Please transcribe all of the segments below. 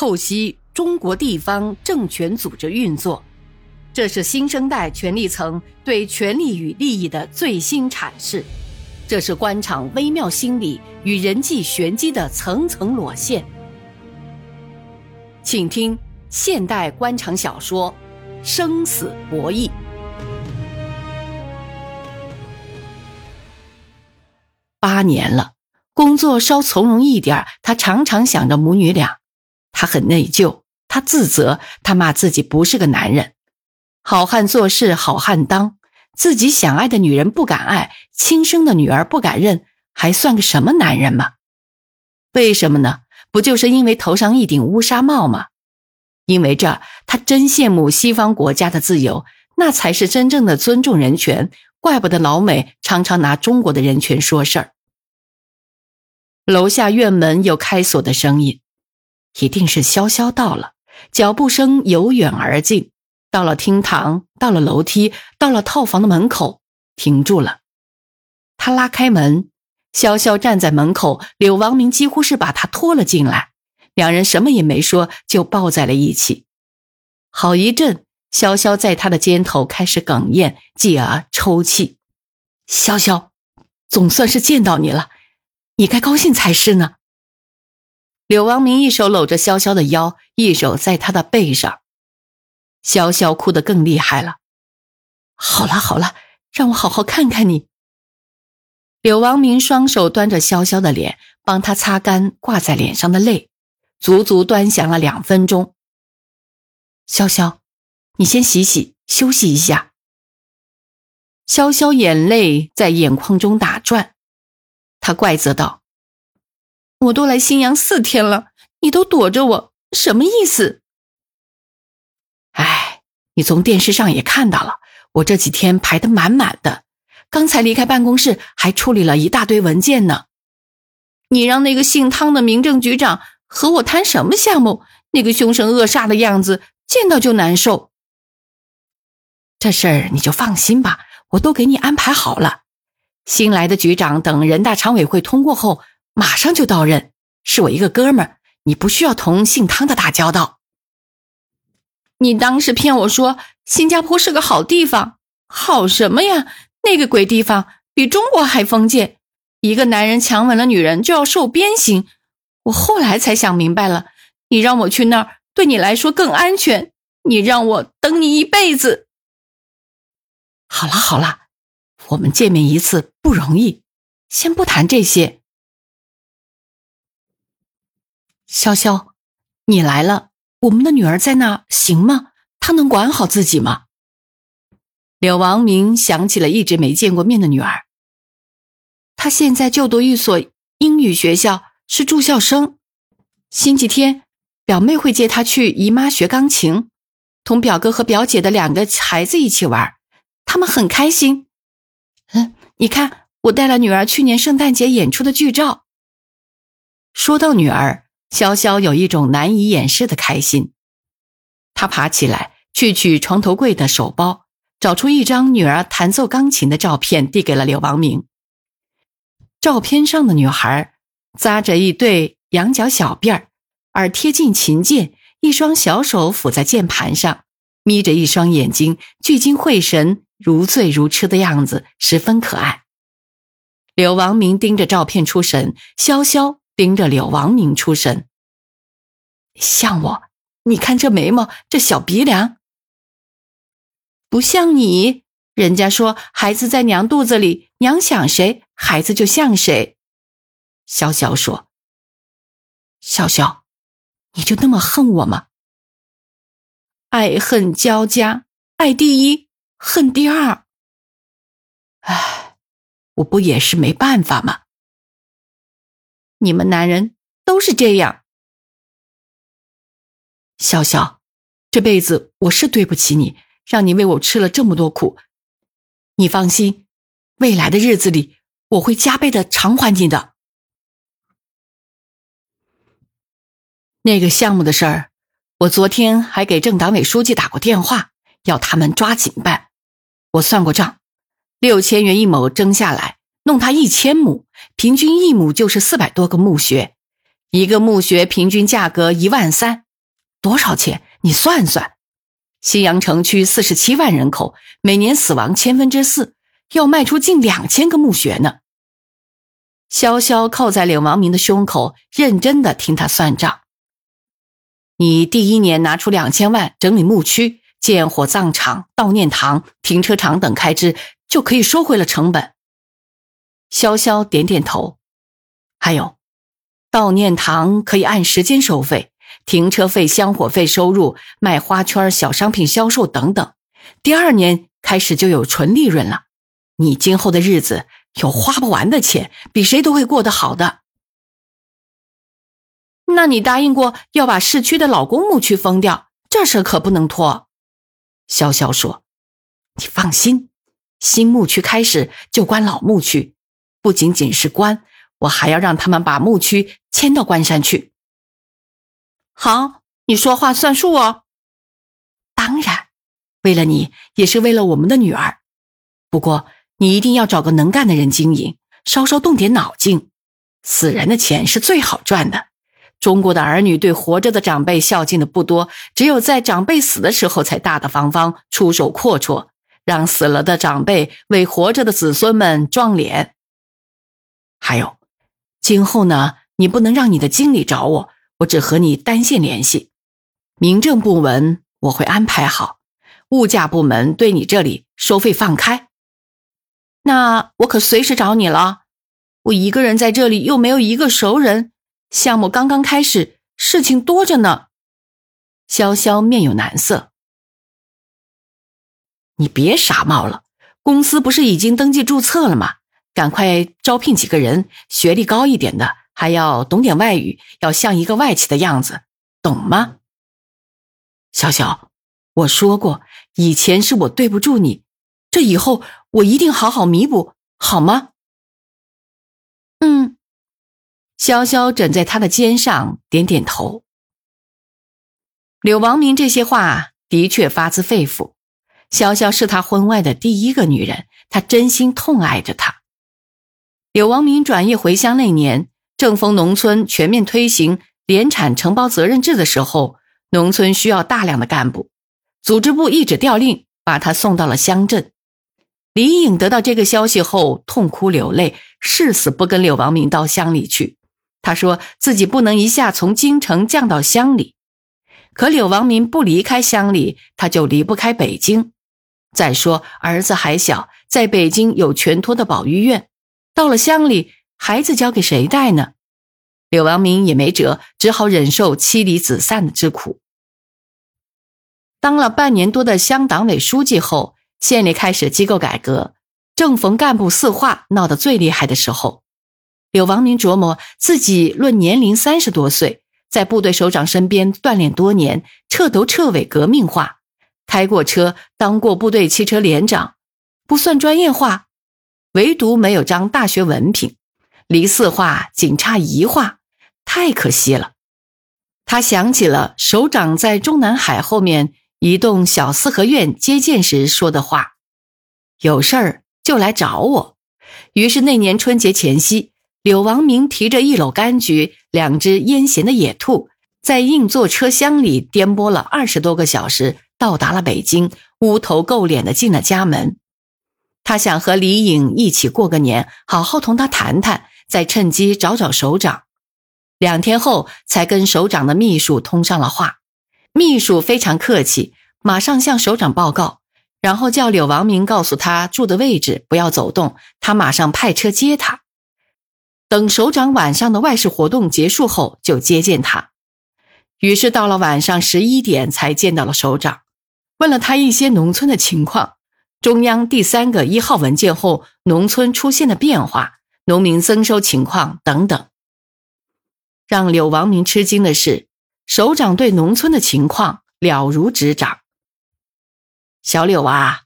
透析中国地方政权组织运作，这是新生代权力层对权力与利益的最新阐释，这是官场微妙心理与人际玄机的层层裸现。请听现代官场小说《生死博弈》。八年了，工作稍从容一点，他常常想着母女俩。他很内疚，他自责，他骂自己不是个男人。好汉做事好汉当，自己想爱的女人不敢爱，亲生的女儿不敢认，还算个什么男人吗？为什么呢？不就是因为头上一顶乌纱帽吗？因为这，他真羡慕西方国家的自由，那才是真正的尊重人权。怪不得老美常常拿中国的人权说事儿。楼下院门有开锁的声音。一定是潇潇到了，脚步声由远而近，到了厅堂，到了楼梯，到了套房的门口，停住了。他拉开门，潇潇站在门口，柳王明几乎是把他拖了进来，两人什么也没说，就抱在了一起。好一阵，潇潇在他的肩头开始哽咽，继而抽泣。潇潇，总算是见到你了，你该高兴才是呢。柳王明一手搂着潇潇的腰，一手在她的背上，潇潇哭得更厉害了。好了好了，让我好好看看你。柳王明双手端着潇潇的脸，帮她擦干挂在脸上的泪，足足端详了两分钟。潇潇，你先洗洗，休息一下。潇潇眼泪在眼眶中打转，他怪责道。我都来新阳四天了，你都躲着我，什么意思？哎，你从电视上也看到了，我这几天排的满满的，刚才离开办公室还处理了一大堆文件呢。你让那个姓汤的民政局长和我谈什么项目？那个凶神恶煞的样子，见到就难受。这事儿你就放心吧，我都给你安排好了。新来的局长等人大常委会通过后。马上就到任，是我一个哥们儿，你不需要同姓汤的打交道。你当时骗我说新加坡是个好地方，好什么呀？那个鬼地方比中国还封建，一个男人强吻了女人就要受鞭刑。我后来才想明白了，你让我去那儿，对你来说更安全。你让我等你一辈子。好了好了，我们见面一次不容易，先不谈这些。潇潇，你来了，我们的女儿在那，行吗？她能管好自己吗？柳王明想起了一直没见过面的女儿。她现在就读一所英语学校，是住校生。星期天，表妹会接她去姨妈学钢琴，同表哥和表姐的两个孩子一起玩，他们很开心。嗯，你看，我带了女儿去年圣诞节演出的剧照。说到女儿。潇潇有一种难以掩饰的开心，他爬起来去取床头柜的手包，找出一张女儿弹奏钢琴的照片，递给了柳王明。照片上的女孩扎着一对羊角小辫儿，耳贴近琴键，一双小手抚在键盘上，眯着一双眼睛，聚精会神、如醉如痴的样子，十分可爱。柳王明盯着照片出神，潇潇。盯着柳王明出神，像我？你看这眉毛，这小鼻梁，不像你。人家说，孩子在娘肚子里，娘想谁，孩子就像谁。潇潇说：“潇潇，你就那么恨我吗？爱恨交加，爱第一，恨第二。唉，我不也是没办法吗？”你们男人都是这样，笑笑，这辈子我是对不起你，让你为我吃了这么多苦。你放心，未来的日子里我会加倍的偿还你的。那个项目的事儿，我昨天还给政党委书记打过电话，要他们抓紧办。我算过账，六千元一亩征下来。弄他一千亩，平均一亩就是四百多个墓穴，一个墓穴平均价格一万三，多少钱？你算算。西阳城区四十七万人口，每年死亡千分之四，要卖出近两千个墓穴呢。潇潇靠在柳王明的胸口，认真的听他算账。你第一年拿出两千万整理墓区、建火葬场、悼念堂、停车场等开支，就可以收回了成本。潇潇点点头。还有，悼念堂可以按时间收费，停车费、香火费收入，卖花圈、小商品销售等等。第二年开始就有纯利润了。你今后的日子有花不完的钱，比谁都会过得好的。那你答应过要把市区的老公墓区封掉，这事可不能拖。潇潇说：“你放心，新墓区开始就关老墓区，不仅仅是关。”我还要让他们把牧区迁到关山去。好，你说话算数哦。当然，为了你，也是为了我们的女儿。不过，你一定要找个能干的人经营，稍稍动点脑筋。死人的钱是最好赚的。中国的儿女对活着的长辈孝敬的不多，只有在长辈死的时候才大大方方出手阔绰，让死了的长辈为活着的子孙们撞脸。还有。今后呢，你不能让你的经理找我，我只和你单线联系。民政部门我会安排好，物价部门对你这里收费放开。那我可随时找你了。我一个人在这里又没有一个熟人，项目刚刚开始，事情多着呢。潇潇面有难色，你别傻冒了，公司不是已经登记注册了吗？赶快招聘几个人，学历高一点的，还要懂点外语，要像一个外企的样子，懂吗？小小，我说过，以前是我对不住你，这以后我一定好好弥补，好吗？嗯，潇潇枕在他的肩上，点点头。柳王明这些话的确发自肺腑，潇潇是他婚外的第一个女人，他真心痛爱着她。柳王明转业回乡那年，正逢农村全面推行联产承包责任制的时候，农村需要大量的干部，组织部一纸调令，把他送到了乡镇。李颖得到这个消息后，痛哭流泪，誓死不跟柳王明到乡里去。他说自己不能一下从京城降到乡里，可柳王明不离开乡里，他就离不开北京。再说儿子还小，在北京有全托的保育院。到了乡里，孩子交给谁带呢？柳王明也没辙，只好忍受妻离子散的之苦。当了半年多的乡党委书记后，县里开始机构改革，正逢干部四化闹得最厉害的时候。柳王明琢磨自己论年龄三十多岁，在部队首长身边锻炼多年，彻头彻尾革命化，开过车，当过部队汽车连长，不算专业化。唯独没有张大学文凭，离四化仅差一化，太可惜了。他想起了首长在中南海后面一栋小四合院接见时说的话：“有事儿就来找我。”于是那年春节前夕，柳王明提着一篓柑橘、两只腌咸的野兔，在硬座车厢里颠簸了二十多个小时，到达了北京，乌头垢脸的进了家门。他想和李颖一起过个年，好好同他谈谈，再趁机找找首长。两天后，才跟首长的秘书通上了话。秘书非常客气，马上向首长报告，然后叫柳王明告诉他住的位置，不要走动，他马上派车接他。等首长晚上的外事活动结束后，就接见他。于是到了晚上十一点，才见到了首长，问了他一些农村的情况。中央第三个一号文件后，农村出现的变化、农民增收情况等等，让柳王明吃惊的是，首长对农村的情况了如指掌。小柳啊，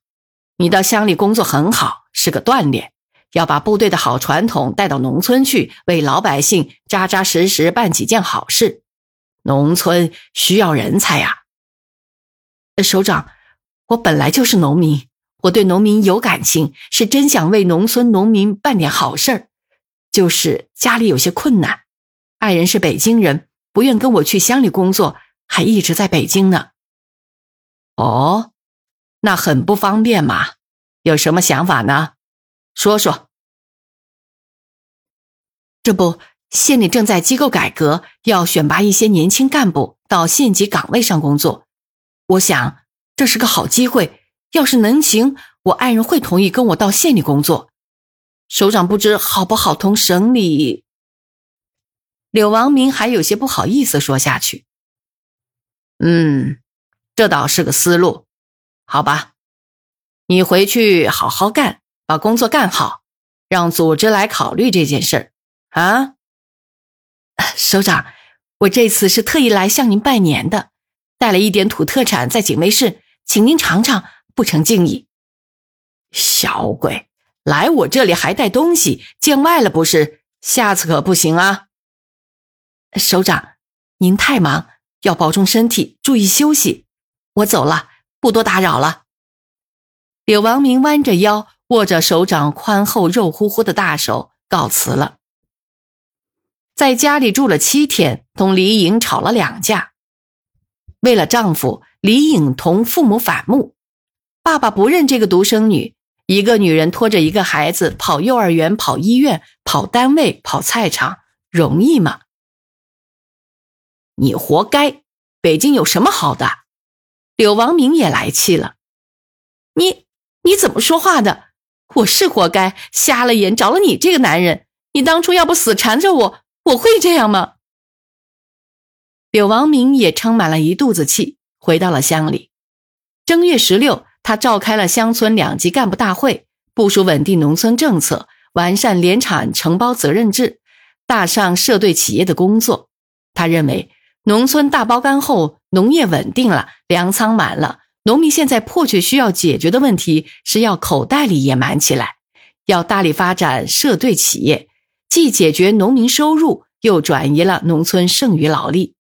你到乡里工作很好，是个锻炼，要把部队的好传统带到农村去，为老百姓扎扎实实办几件好事。农村需要人才呀。首长，我本来就是农民。我对农民有感情，是真想为农村农民办点好事儿，就是家里有些困难，爱人是北京人，不愿跟我去乡里工作，还一直在北京呢。哦，那很不方便嘛。有什么想法呢？说说。这不，县里正在机构改革，要选拔一些年轻干部到县级岗位上工作。我想这是个好机会，要是能行，我爱人会同意跟我到县里工作。首长不知好不好同省里？柳王明还有些不好意思说下去。嗯，这倒是个思路，好吧，你回去好好干，把工作干好，让组织来考虑这件事儿啊。首长，我这次是特意来向您拜年的，带了一点土特产在警卫室，请您尝尝，不成敬意。小鬼。来我这里还带东西，见外了不是？下次可不行啊！首长，您太忙，要保重身体，注意休息。我走了，不多打扰了。柳王明弯着腰，握着首长宽厚肉乎乎的大手，告辞了。在家里住了七天，同李颖吵了两架。为了丈夫，李颖同父母反目，爸爸不认这个独生女。一个女人拖着一个孩子跑幼儿园、跑医院、跑单位、跑菜场，容易吗？你活该！北京有什么好的？柳王明也来气了。你你怎么说话的？我是活该，瞎了眼找了你这个男人。你当初要不死缠着我，我会这样吗？柳王明也撑满了一肚子气，回到了乡里。正月十六。他召开了乡村两级干部大会，部署稳定农村政策，完善联产承包责任制，大上社队企业的工作。他认为，农村大包干后，农业稳定了，粮仓满了，农民现在迫切需要解决的问题是要口袋里也满起来，要大力发展社队企业，既解决农民收入，又转移了农村剩余劳力。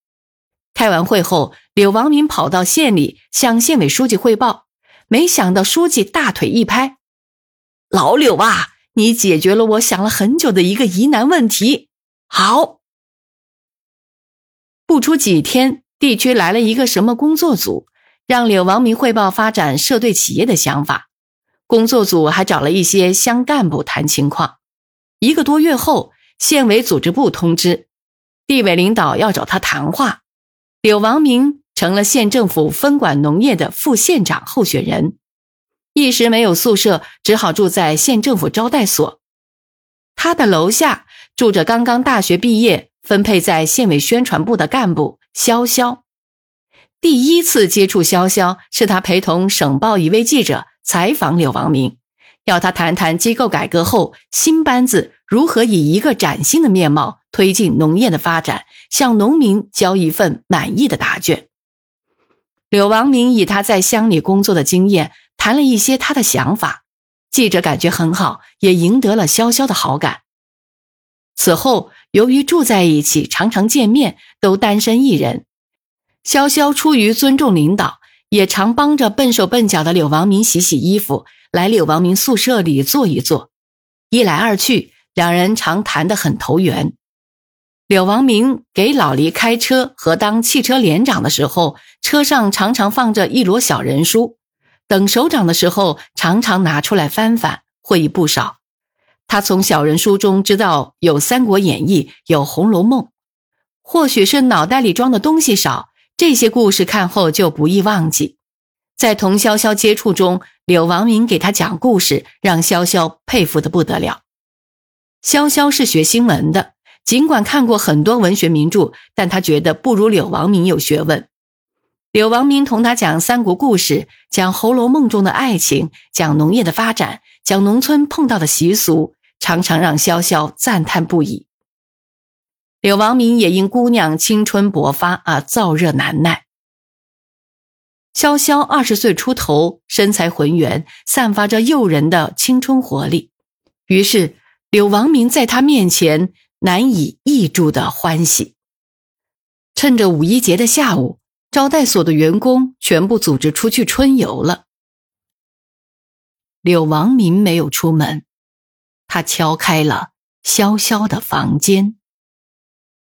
开完会后，柳王明跑到县里向县委书记汇报。没想到书记大腿一拍：“老柳啊，你解决了我想了很久的一个疑难问题。”好，不出几天，地区来了一个什么工作组，让柳王明汇报发展社队企业的想法。工作组还找了一些乡干部谈情况。一个多月后，县委组织部通知，地委领导要找他谈话。柳王明。成了县政府分管农业的副县长候选人，一时没有宿舍，只好住在县政府招待所。他的楼下住着刚刚大学毕业、分配在县委宣传部的干部潇潇。第一次接触潇潇，是他陪同省报一位记者采访柳王明，要他谈谈机构改革后新班子如何以一个崭新的面貌推进农业的发展，向农民交一份满意的答卷。柳王明以他在乡里工作的经验谈了一些他的想法，记者感觉很好，也赢得了潇潇的好感。此后，由于住在一起，常常见面，都单身一人。潇潇出于尊重领导，也常帮着笨手笨脚的柳王明洗洗衣服，来柳王明宿舍里坐一坐。一来二去，两人常谈得很投缘。柳王明给老黎开车和当汽车连长的时候，车上常常放着一摞小人书，等首长的时候，常常拿出来翻翻，会意不少。他从小人书中知道有《三国演义》，有《红楼梦》，或许是脑袋里装的东西少，这些故事看后就不易忘记。在同潇潇接触中，柳王明给他讲故事，让潇潇佩服的不得了。潇潇是学新闻的。尽管看过很多文学名著，但他觉得不如柳王明有学问。柳王明同他讲三国故事，讲《红楼梦》中的爱情，讲农业的发展，讲农村碰到的习俗，常常让潇潇赞叹不已。柳王明也因姑娘青春勃发而燥热难耐。潇潇二十岁出头，身材浑圆，散发着诱人的青春活力，于是柳王明在他面前。难以抑住的欢喜。趁着五一节的下午，招待所的员工全部组织出去春游了。柳王明没有出门，他敲开了潇潇的房间。